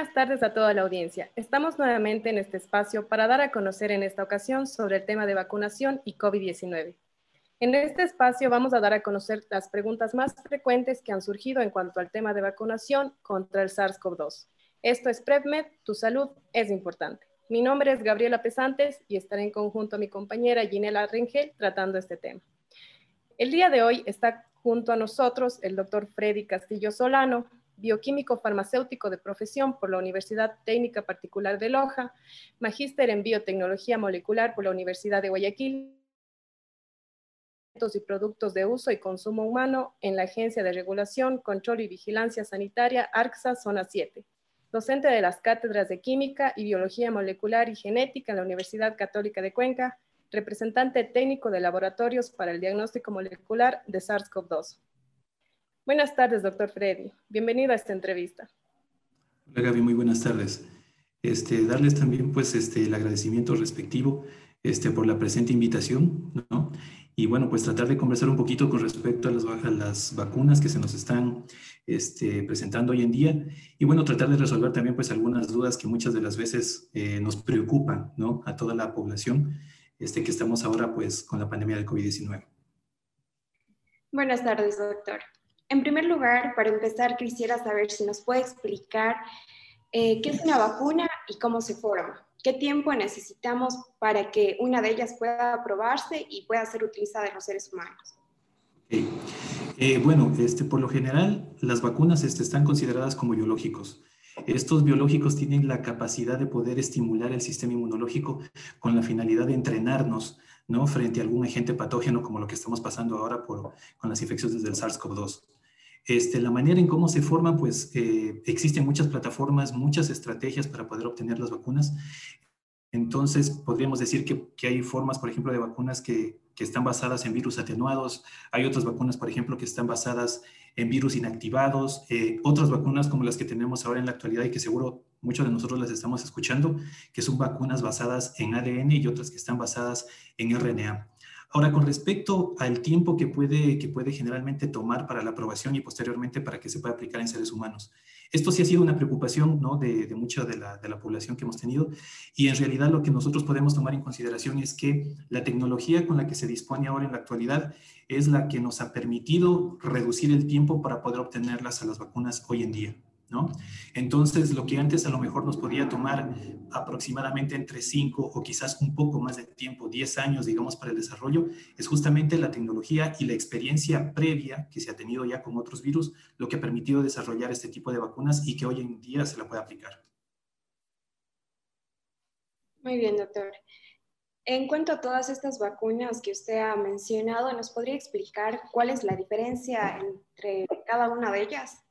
Buenas tardes a toda la audiencia. Estamos nuevamente en este espacio para dar a conocer en esta ocasión sobre el tema de vacunación y COVID-19. En este espacio vamos a dar a conocer las preguntas más frecuentes que han surgido en cuanto al tema de vacunación contra el SARS-CoV-2. Esto es PrevMed, tu salud es importante. Mi nombre es Gabriela Pesantes y estaré en conjunto a mi compañera Ginela Rengel tratando este tema. El día de hoy está junto a nosotros el doctor Freddy Castillo Solano, bioquímico farmacéutico de profesión por la Universidad Técnica Particular de Loja, magíster en biotecnología molecular por la Universidad de Guayaquil y productos de uso y consumo humano en la Agencia de Regulación, Control y Vigilancia Sanitaria, ARCSA, Zona 7. Docente de las cátedras de Química y Biología Molecular y Genética en la Universidad Católica de Cuenca, representante técnico de laboratorios para el diagnóstico molecular de SARS-CoV-2. Buenas tardes, doctor Freddy. Bienvenido a esta entrevista. Hola, Gaby. Muy buenas tardes. Este, darles también pues, este, el agradecimiento respectivo este, por la presente invitación, ¿no? Y bueno, pues tratar de conversar un poquito con respecto a las, las vacunas que se nos están este, presentando hoy en día. Y bueno, tratar de resolver también pues algunas dudas que muchas de las veces eh, nos preocupan, ¿no? A toda la población este, que estamos ahora pues con la pandemia del COVID-19. Buenas tardes, doctor. En primer lugar, para empezar, quisiera saber si nos puede explicar eh, qué es una vacuna y cómo se forma. ¿Qué tiempo necesitamos para que una de ellas pueda aprobarse y pueda ser utilizada en los seres humanos? Eh, bueno, este, por lo general, las vacunas este, están consideradas como biológicos. Estos biológicos tienen la capacidad de poder estimular el sistema inmunológico con la finalidad de entrenarnos ¿no? frente a algún agente patógeno como lo que estamos pasando ahora por, con las infecciones del SARS-CoV-2. Este, la manera en cómo se forman, pues eh, existen muchas plataformas, muchas estrategias para poder obtener las vacunas. Entonces, podríamos decir que, que hay formas, por ejemplo, de vacunas que, que, están basadas en virus atenuados. Hay otras vacunas, por ejemplo, que están basadas en virus inactivados. Eh, otras vacunas como las que tenemos ahora en la actualidad y que seguro muchos de nosotros las estamos escuchando, que son vacunas basadas en ADN y otras que están basadas en RNA. Ahora, con respecto al tiempo que puede, que puede generalmente tomar para la aprobación y posteriormente para que se pueda aplicar en seres humanos. Esto sí ha sido una preocupación ¿no? de, mucha de la, de la, población que hemos tenido y en realidad lo que nosotros podemos tomar en consideración es que la tecnología con la que se dispone ahora en la actualidad es la que nos ha permitido reducir el tiempo para poder obtenerlas a las vacunas hoy en día. Entonces, lo que antes a lo mejor nos podía tomar aproximadamente entre 5 o quizás un poco más de tiempo, 10 años, digamos, para el desarrollo, es justamente la tecnología y la experiencia previa que se ha tenido ya con otros virus, lo que ha permitido desarrollar este tipo de vacunas y que hoy en día se la puede aplicar. Muy bien, doctor. En cuanto a todas estas vacunas que usted ha mencionado, ¿nos podría explicar cuál es la diferencia entre cada una de ellas?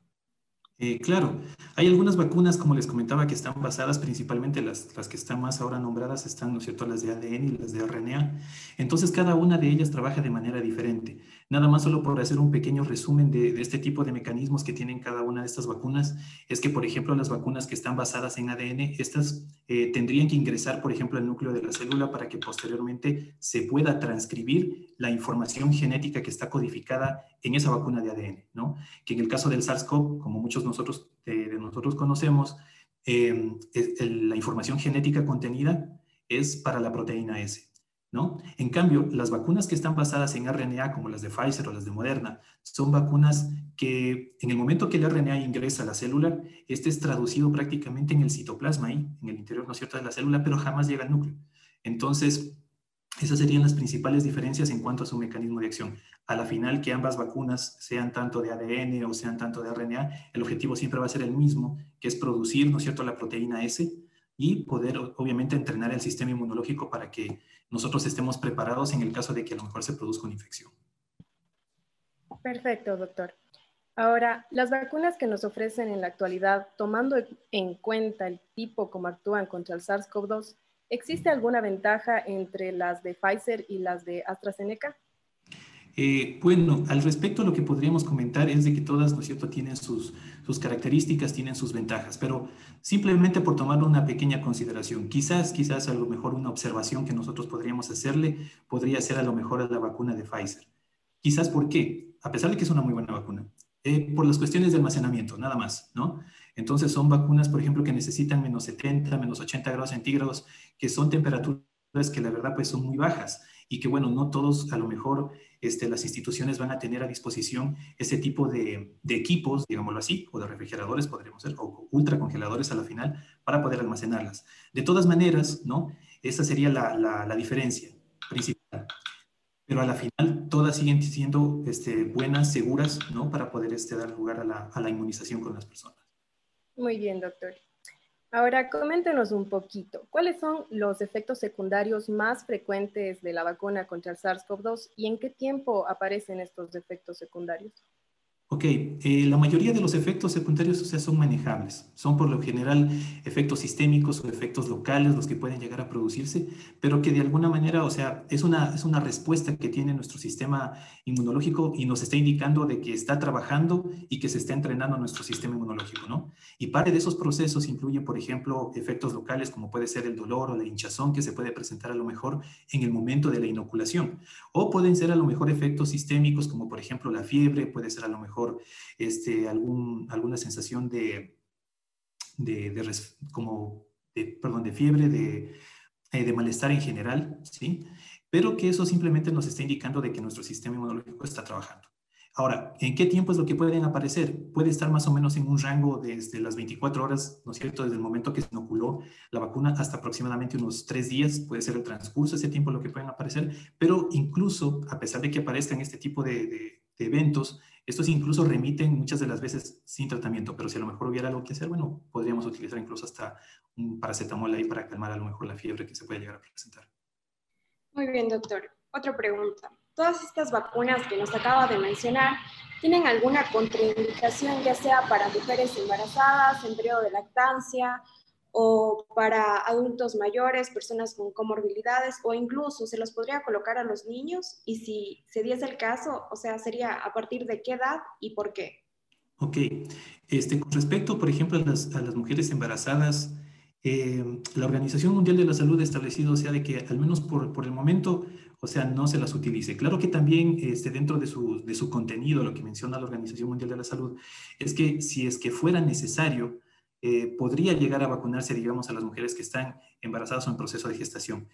Eh, claro, hay algunas vacunas, como les comentaba, que están basadas principalmente, las, las que están más ahora nombradas, están, ¿no cierto?, las de ADN y las de RNA. Entonces, cada una de ellas trabaja de manera diferente. Nada más solo por hacer un pequeño resumen de, este tipo de mecanismos que tienen cada una de estas vacunas, es que, por ejemplo, las vacunas que están basadas en ADN, estas eh, tendrían que ingresar, por ejemplo, al núcleo de la célula para que posteriormente se pueda transcribir la información genética que está codificada en esa vacuna de ADN, ¿no? Que en el caso del SARS-CoV, como muchos nosotros, de, nosotros conocemos, eh, la información genética contenida es para la proteína S. ¿no? En cambio, las vacunas que están basadas en RNA, como las de Pfizer o las de Moderna, son vacunas que en el momento que el RNA ingresa a la célula, este es traducido prácticamente en el citoplasma, ahí, en el interior, ¿no es cierto?, de la célula, pero jamás llega al núcleo. Entonces, esas serían las principales diferencias en cuanto a su mecanismo de acción. A la final, que ambas vacunas sean tanto de ADN o sean tanto de RNA, el objetivo siempre va a ser el mismo, que es producir, ¿no es cierto?, la proteína S y poder, obviamente, entrenar el sistema inmunológico para que nosotros estemos preparados en el caso de que a lo mejor se produzca una infección. Perfecto, doctor. Ahora, las vacunas que nos ofrecen en la actualidad, tomando en cuenta el tipo como actúan contra el SARS-CoV-2, ¿existe alguna ventaja entre las de Pfizer y las de AstraZeneca? Eh, bueno, al respecto lo que podríamos comentar es de que todas, ¿no es cierto?, tienen sus, características, tienen sus ventajas, pero simplemente por tomar una pequeña consideración, quizás, quizás a lo mejor una observación que nosotros podríamos hacerle podría ser a lo mejor a la vacuna de Pfizer. Quizás, ¿por qué? A pesar de que es una muy buena vacuna, Eh, por las cuestiones de almacenamiento, nada más, ¿no? Entonces son vacunas, por ejemplo, que necesitan menos 70, menos 80 grados centígrados, que son temperaturas que la verdad pues son muy bajas y que bueno, no todos a lo mejor este, las instituciones van a tener a disposición ese tipo de, equipos, digámoslo así, o de refrigeradores, podríamos ser, o ultracongeladores a la final, para poder almacenarlas. De todas maneras, ¿no? Esa sería la, la, diferencia principal. Pero a la final todas siguen siendo este, buenas, seguras, ¿no? Para poder este, dar lugar a la, a la inmunización con las personas. Muy bien, doctor. Ahora, coméntenos un poquito, ¿cuáles son los efectos secundarios más frecuentes de la vacuna contra el SARS-CoV-2 y en qué tiempo aparecen estos efectos secundarios? Ok, eh, la mayoría de los efectos secundarios o sea, son manejables. Son por lo general efectos sistémicos o efectos locales los que pueden llegar a producirse, pero que de alguna manera, o sea, es una, es una respuesta que tiene nuestro sistema inmunológico y nos está indicando de que está trabajando y que se está entrenando nuestro sistema inmunológico, ¿no? Y parte de esos procesos incluye, por ejemplo, efectos locales como puede ser el dolor o la hinchazón que se puede presentar a lo mejor en el momento de la inoculación. O pueden ser a lo mejor efectos sistémicos como por ejemplo la fiebre, puede ser a lo mejor este, algún, alguna sensación de, de, como perdón, de fiebre, de, eh, de malestar en general, ¿sí? Pero que eso simplemente nos está indicando de que nuestro sistema inmunológico está trabajando. Ahora, ¿en qué tiempo es lo que pueden aparecer? Puede estar más o menos en un rango desde las 24 horas, ¿no es cierto? Desde el momento que se inoculó la vacuna hasta aproximadamente unos tres días, puede ser el transcurso de ese tiempo lo que pueden aparecer, pero incluso a pesar de que aparezcan este tipo de, de eventos, estos incluso remiten muchas de las veces sin tratamiento, pero si a lo mejor hubiera algo que hacer, bueno, podríamos utilizar incluso hasta un paracetamol ahí para calmar a lo mejor la fiebre que se puede llegar a presentar. Muy bien, doctor. Otra pregunta. Todas estas vacunas que nos acaba de mencionar, ¿tienen alguna contraindicación, ya sea para mujeres embarazadas, en periodo de lactancia o para adultos mayores, personas con comorbilidades o incluso se los podría colocar a los niños y si se diese el caso, o sea, sería a partir de qué edad y por qué. Ok, este, con respecto, por ejemplo, a las, a las mujeres embarazadas, eh, la Organización Mundial de la Salud ha establecido, o sea, de que al menos por, por el momento, o sea, no se las utilice. Claro que también este, dentro de su, de su contenido, lo que menciona la Organización Mundial de la Salud, es que si es que fuera necesario, eh, podría llegar a vacunarse, digamos, a las mujeres que están embarazadas o en proceso de gestación.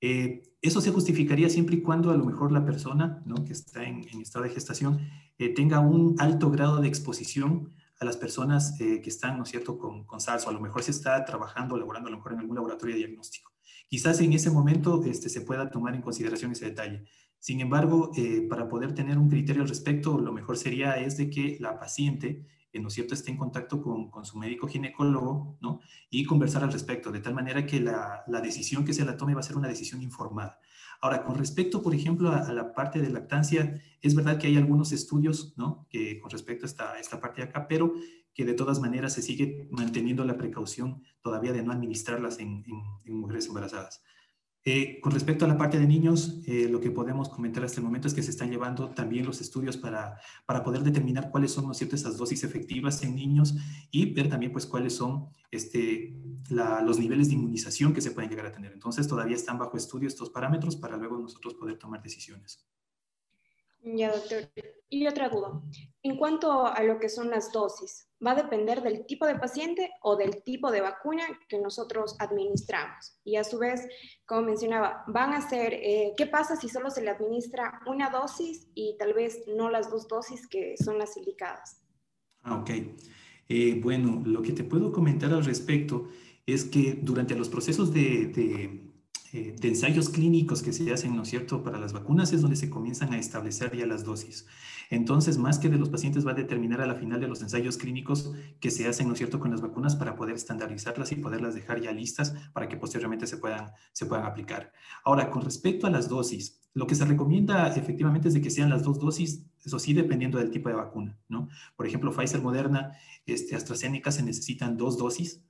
Eh, eso se justificaría siempre y cuando a lo mejor la persona que está en, estado de gestación eh, tenga un alto grado de exposición a las personas que están, ¿no es cierto?, con, con, SARS o a lo mejor se está trabajando, laborando a lo mejor en algún laboratorio de diagnóstico. Quizás en ese momento este, se pueda tomar en consideración ese detalle. Sin embargo, para poder tener un criterio al respecto, lo mejor sería es de que la paciente ¿no es cierto?, esté en contacto con, con, su médico ginecólogo, ¿no? Y conversar al respecto, de tal manera que la, la, decisión que se la tome va a ser una decisión informada. Ahora, con respecto, por ejemplo, a, la parte de lactancia, es verdad que hay algunos estudios, ¿no? Que con respecto a esta, esta parte de acá, pero que de todas maneras se sigue manteniendo la precaución todavía de no administrarlas en, mujeres embarazadas. Eh, con respecto a la parte de niños, eh, lo que podemos comentar hasta el momento es que se están llevando también los estudios para, para poder determinar cuáles son ¿no cierto? esas dosis efectivas en niños y ver también pues cuáles son este, los niveles de inmunización que se pueden llegar a tener. Entonces todavía están bajo estudio estos parámetros para luego nosotros poder tomar decisiones. Ya, doctor. Y otra duda. En cuanto a lo que son las dosis, ¿va a depender del tipo de paciente o del tipo de vacuna que nosotros administramos? Y a su vez, como mencionaba, van a ser, eh, ¿qué pasa si solo se le administra una dosis y tal vez no las dos dosis que son las indicadas? Ah, ok. Eh, bueno, lo que te puedo comentar al respecto es que durante los procesos de eh, de ensayos clínicos que se hacen, ¿no es cierto?, para las vacunas es donde se comienzan a establecer ya las dosis. Entonces, más que de los pacientes va a determinar a la final de los ensayos clínicos que se hacen, ¿no es cierto?, con las vacunas para poder estandarizarlas y poderlas dejar ya listas para que posteriormente se puedan, se puedan aplicar. Ahora, con respecto a las dosis, lo que se recomienda efectivamente es de que sean las dos dosis, eso sí, dependiendo del tipo de vacuna, ¿no? Por ejemplo, Pfizer, Moderna, este, AstraZeneca se necesitan dos dosis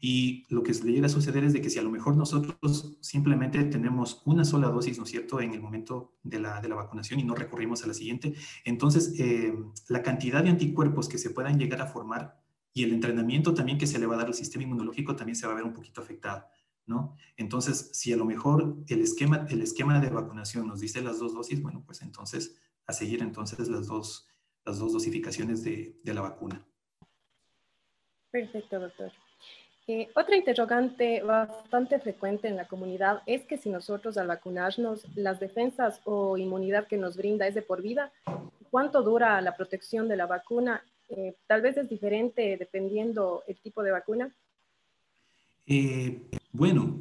y lo que le llega a suceder es de que si a lo mejor nosotros simplemente tenemos una sola dosis, ¿no es cierto?, en el momento de la, de la vacunación y no recurrimos a la siguiente, entonces eh, la cantidad de anticuerpos que se puedan llegar a formar y el entrenamiento también que se le va a dar al sistema inmunológico también se va a ver un poquito afectado. ¿No? Entonces, si a lo mejor el esquema, el esquema de vacunación nos dice las dos dosis, bueno, pues entonces a seguir entonces las dos, las dos dosificaciones de, de la vacuna. Perfecto, doctor. Eh, otra interrogante bastante frecuente en la comunidad es que si nosotros al vacunarnos, las defensas o inmunidad que nos brinda es de por vida, ¿cuánto dura la protección de la vacuna? Eh, tal vez es diferente dependiendo el tipo de vacuna. Eh, bueno,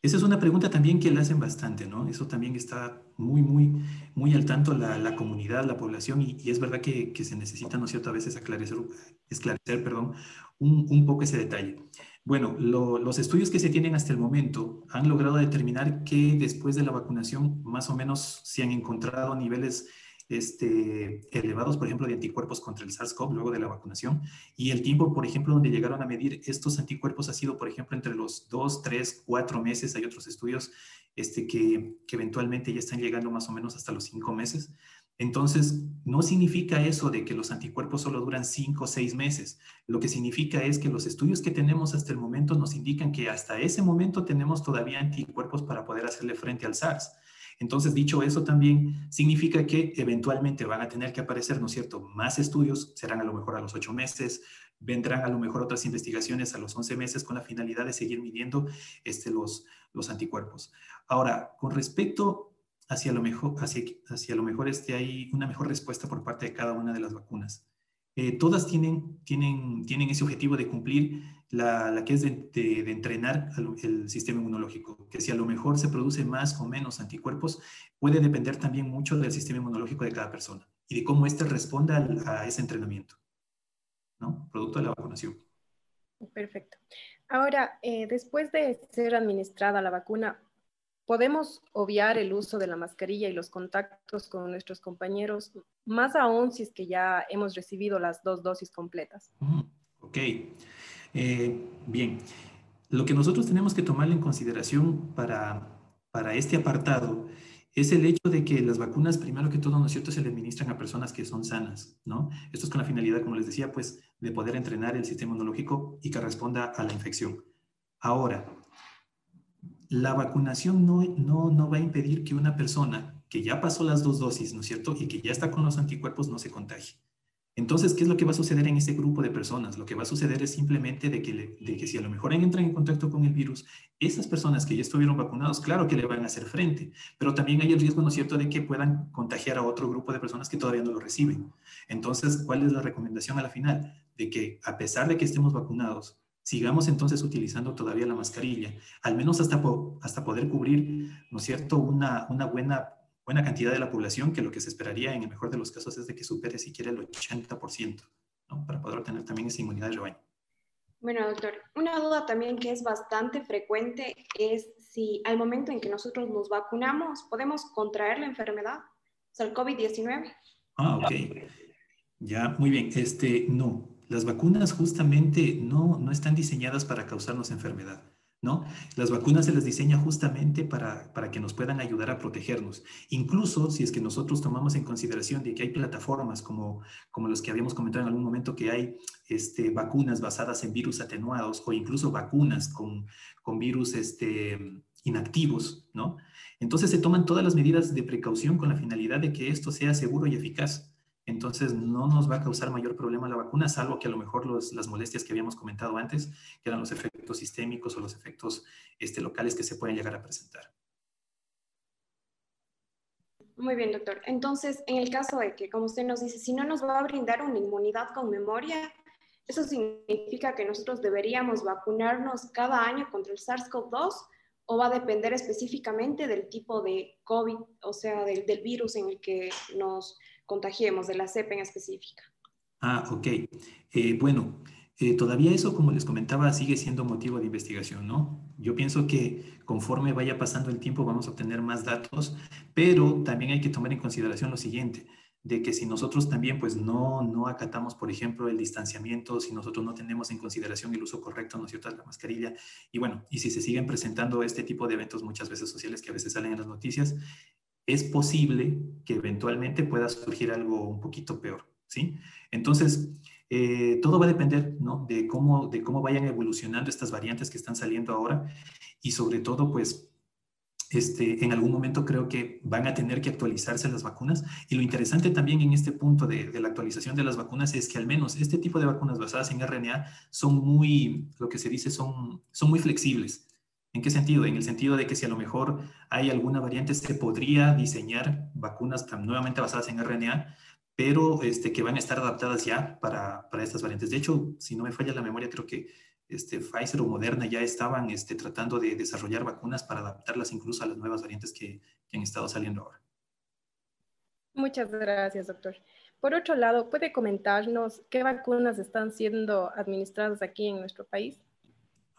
esa es una pregunta también que le hacen bastante, ¿no? Eso también está muy, muy, muy al tanto la, comunidad, la población, y, es verdad que, se necesita, ¿no es cierto?, a veces esclarecer, perdón, un, un poco ese detalle. Bueno, los estudios que se tienen hasta el momento han logrado determinar que después de la vacunación más o menos se han encontrado niveles este, elevados, por ejemplo, de anticuerpos contra el SARS-CoV luego de la vacunación. Y el tiempo, por ejemplo, donde llegaron a medir estos anticuerpos ha sido, por ejemplo, entre los dos, tres, cuatro meses. Hay otros estudios este, que eventualmente ya están llegando más o menos hasta los cinco meses. Entonces, no significa eso de que los anticuerpos solo duran cinco o seis meses. Lo que significa es que los estudios que tenemos hasta el momento nos indican que hasta ese momento tenemos todavía anticuerpos para poder hacerle frente al SARS. Entonces, dicho eso, también significa que eventualmente van a tener que aparecer, ¿no es cierto?, más estudios, serán a lo mejor a los ocho meses, vendrán a lo mejor otras investigaciones a los once meses con la finalidad de seguir midiendo este, los anticuerpos. Ahora, con respecto hacia lo mejor, hacia, hacia lo mejor este, hay una mejor respuesta por parte de cada una de las vacunas. Eh, todas tienen, tienen, tienen ese objetivo de cumplir la, la que es de, de, entrenar el sistema inmunológico, que si a lo mejor se produce más o menos anticuerpos, puede depender también mucho del sistema inmunológico de cada persona y de cómo éste responda a ese entrenamiento, ¿no? Producto de la vacunación. Perfecto. Ahora, eh, después de ser administrada la vacuna, podemos obviar el uso de la mascarilla y los contactos con nuestros compañeros, más aún si es que ya hemos recibido las dos dosis completas. Ok, eh, bien. Lo que nosotros tenemos que tomar en consideración para, para este apartado es el hecho de que las vacunas, primero que todo, ¿no es cierto?, se le administran a personas que son sanas, ¿no? Esto es con la finalidad, como les decía, pues, de poder entrenar el sistema inmunológico y que responda a la infección. Ahora, la vacunación no, no, no va a impedir que una persona que ya pasó las dos dosis, ¿no es cierto? Y que ya está con los anticuerpos no se contagie. Entonces, ¿qué es lo que va a suceder en ese grupo de personas? Lo que va a suceder es simplemente de que, de que si a lo mejor entran en contacto con el virus, esas personas que ya estuvieron vacunados, claro que le van a hacer frente, pero también hay el riesgo, ¿no es cierto?, de que puedan contagiar a otro grupo de personas que todavía no lo reciben. Entonces, ¿cuál es la recomendación a la final? De que a pesar de que estemos vacunados, Sigamos entonces utilizando todavía la mascarilla, al menos hasta, hasta poder cubrir, ¿no es cierto?, una, una buena, buena cantidad de la población, que lo que se esperaría en el mejor de los casos es de que supere siquiera el 80%, ¿no? Para poder obtener también esa inmunidad de rebaño. Bueno, doctor, una duda también que es bastante frecuente es si al momento en que nosotros nos vacunamos podemos contraer la enfermedad, o sea, el COVID-19. Ah, ok. Ya, muy bien. Este, no, las vacunas justamente no, no están diseñadas para causarnos enfermedad. ¿No? Las vacunas se las diseña justamente para, para, que nos puedan ayudar a protegernos. Incluso si es que nosotros tomamos en consideración de que hay plataformas como, como los que habíamos comentado en algún momento, que hay este, vacunas basadas en virus atenuados o incluso vacunas con, con virus este, inactivos, ¿no? Entonces se toman todas las medidas de precaución con la finalidad de que esto sea seguro y eficaz entonces no nos va a causar mayor problema la vacuna, salvo que a lo mejor las molestias que habíamos comentado antes, que eran los efectos sistémicos o los efectos este, locales que se pueden llegar a presentar. Muy bien, doctor. Entonces, en el caso de que, como usted nos dice, si no nos va a brindar una inmunidad con memoria, ¿eso significa que nosotros deberíamos vacunarnos cada año contra el SARS-CoV-2 o va a depender específicamente del tipo de COVID, o sea, del virus en el que nos contagiemos, de la cepa en específica. Ah, ok. Eh, bueno, eh, todavía eso, como les comentaba, sigue siendo motivo de investigación, ¿no? Yo pienso que conforme vaya pasando el tiempo vamos a obtener más datos, pero también hay que tomar en consideración lo siguiente, de que si nosotros también pues no, no acatamos, por ejemplo, el distanciamiento, si nosotros no tenemos en consideración el uso correcto, ¿no es cierto?, de la mascarilla, y bueno, y si se siguen presentando este tipo de eventos muchas veces sociales que a veces salen en las noticias, es posible que eventualmente pueda surgir algo un poquito peor, ¿sí? Entonces, eh, todo va a depender, ¿no? De cómo, de cómo vayan evolucionando estas variantes que están saliendo ahora y sobre todo, pues, este, en algún momento creo que van a tener que actualizarse las vacunas. Y lo interesante también en este punto de, la actualización de las vacunas es que al menos este tipo de vacunas basadas en RNA son muy, lo que se dice, son, son muy flexibles. ¿En qué sentido? En el sentido de que si a lo mejor hay alguna variante, se podría diseñar vacunas nuevamente basadas en RNA, pero este, que van a estar adaptadas ya para, para estas variantes. De hecho, si no me falla la memoria, creo que este, Pfizer o Moderna ya estaban este, tratando de desarrollar vacunas para adaptarlas incluso a las nuevas variantes que, que han estado saliendo ahora. Muchas gracias, doctor. Por otro lado, ¿puede comentarnos qué vacunas están siendo administradas aquí en nuestro país?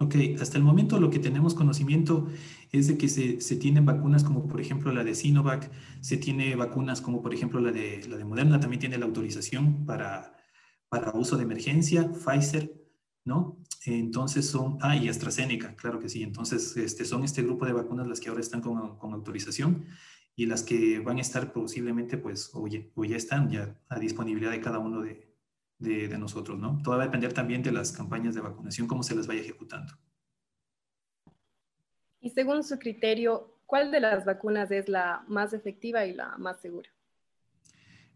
Ok, hasta el momento lo que tenemos conocimiento es de que se, se, tienen vacunas como por ejemplo la de Sinovac, se tiene vacunas como por ejemplo la de, la de Moderna, también tiene la autorización para, para uso de emergencia, Pfizer, ¿no? Entonces son, ah, y AstraZeneca, claro que sí, entonces este, son este grupo de vacunas las que ahora están con, con autorización y las que van a estar posiblemente pues o o ya están ya a disponibilidad de cada uno de, de, nosotros, ¿no? Todo va a depender también de las campañas de vacunación, cómo se las vaya ejecutando. Y según su criterio, ¿cuál de las vacunas es la más efectiva y la más segura?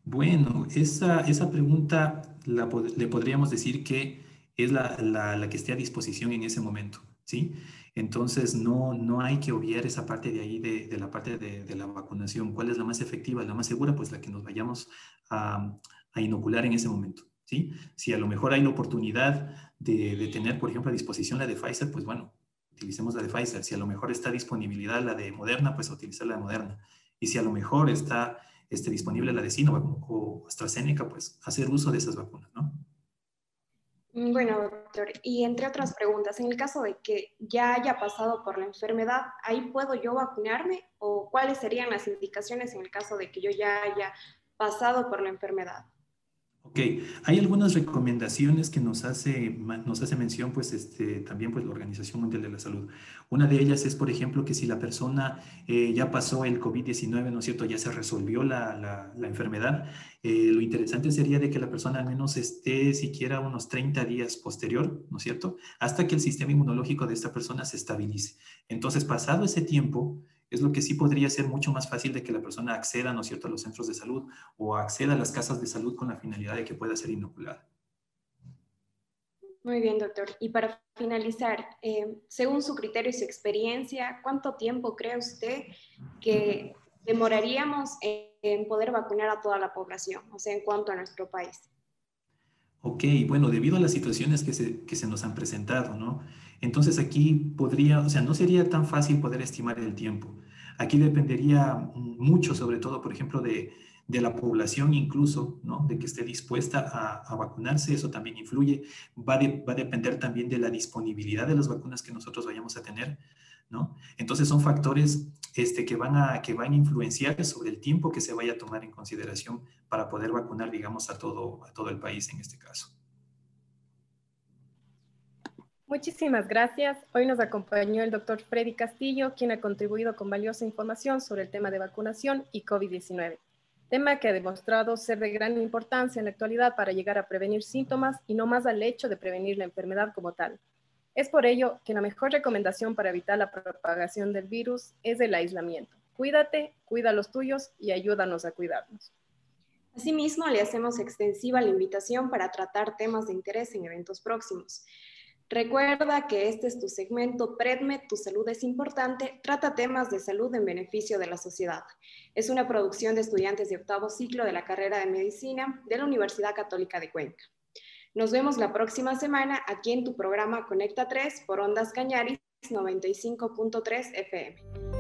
Bueno, esa, esa pregunta le podríamos decir que es la, la, que esté a disposición en ese momento, ¿sí? Entonces, no, no hay que obviar esa parte de ahí, de, de la parte de, de, la vacunación. ¿Cuál es la más efectiva, la más segura? Pues la que nos vayamos a, a inocular en ese momento. ¿Sí? Si a lo mejor hay la oportunidad de, tener, por ejemplo, a disposición la de Pfizer, pues bueno, utilicemos la de Pfizer. Si a lo mejor está disponibilidad la de Moderna, pues utilizar la de Moderna. Y si a lo mejor está este, disponible la de Sinovac o AstraZeneca, pues hacer uso de esas vacunas, ¿no? Mm, bueno, doctor, y entre otras preguntas, en el caso de que ya haya pasado por la enfermedad, ¿ahí puedo yo vacunarme? ¿O cuáles serían las indicaciones en el caso de que yo ya haya pasado por la enfermedad? Ok, hay algunas recomendaciones que nos hace, nos hace mención pues, este, también pues, la Organización Mundial de la Salud. Una de ellas es, por ejemplo, que si la persona eh, ya pasó el COVID-19, ¿no es cierto?, ya se resolvió la, la, enfermedad, eh, lo interesante sería de que la persona al menos esté siquiera unos 30 días posterior, ¿no es cierto?, hasta que el sistema inmunológico de esta persona se estabilice. Entonces, pasado ese tiempo, es lo que sí podría ser mucho más fácil de que la persona acceda, ¿no es cierto?, a los centros de salud o acceda a las casas de salud con la finalidad de que pueda ser inoculada. Muy bien, doctor. Y para finalizar, eh, según su criterio y su experiencia, ¿cuánto tiempo cree usted que demoraríamos en poder vacunar a toda la población, o sea, en cuanto a nuestro país? Ok, bueno, debido a las situaciones que se, que se nos han presentado, ¿no? Entonces aquí podría, o sea, no sería tan fácil poder estimar el tiempo. Aquí dependería mucho, sobre todo, por ejemplo, de, de la población incluso, ¿no? De que esté dispuesta a, vacunarse, eso también influye. Va, va a depender también de la disponibilidad de las vacunas que nosotros vayamos a tener, ¿no? Entonces son factores este, que, van a, que van a influenciar sobre el tiempo que se vaya a tomar en consideración para poder vacunar, digamos, a todo, a todo el país en este caso. Muchísimas gracias. Hoy nos acompañó el doctor Freddy Castillo, quien ha contribuido con valiosa información sobre el tema de vacunación y COVID-19, tema que ha demostrado ser de gran importancia en la actualidad para llegar a prevenir síntomas y no más al hecho de prevenir la enfermedad como tal. Es por ello que la mejor recomendación para evitar la propagación del virus es el aislamiento. Cuídate, cuida a los tuyos y ayúdanos a cuidarnos. Asimismo, le hacemos extensiva la invitación para tratar temas de interés en eventos próximos. Recuerda que este es tu segmento PREDME, Tu Salud es Importante, trata temas de salud en beneficio de la sociedad. Es una producción de estudiantes de octavo ciclo de la carrera de medicina de la Universidad Católica de Cuenca. Nos vemos la próxima semana aquí en tu programa Conecta 3 por Ondas Cañaris 95.3 FM.